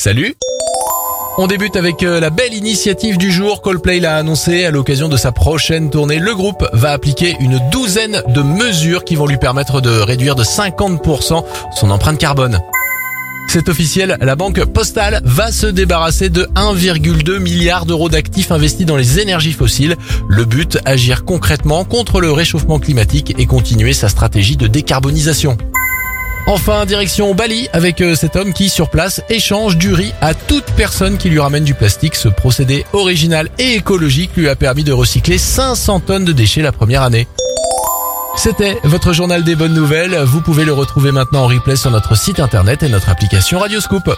Salut on débute avec euh, la belle initiative du jour. Coldplay l'a annoncé à l'occasion de sa prochaine tournée. Le groupe va appliquer une douzaine de mesures qui vont lui permettre de réduire de 50% son empreinte carbone. C'est officiel, la banque postale va se débarrasser de 1,2 milliard d'euros d'actifs investis dans les énergies fossiles. Le but, agir concrètement contre le réchauffement climatique et continuer sa stratégie de décarbonisation. Enfin, direction Bali avec euh, cet homme qui, sur place, échange du riz à toute personne qui lui ramène du plastique. Ce procédé original et écologique lui a permis de recycler 500 tonnes de déchets la première année. C'était votre journal des bonnes nouvelles. Vous pouvez le retrouver maintenant en replay sur notre site internet et notre application Radioscoop.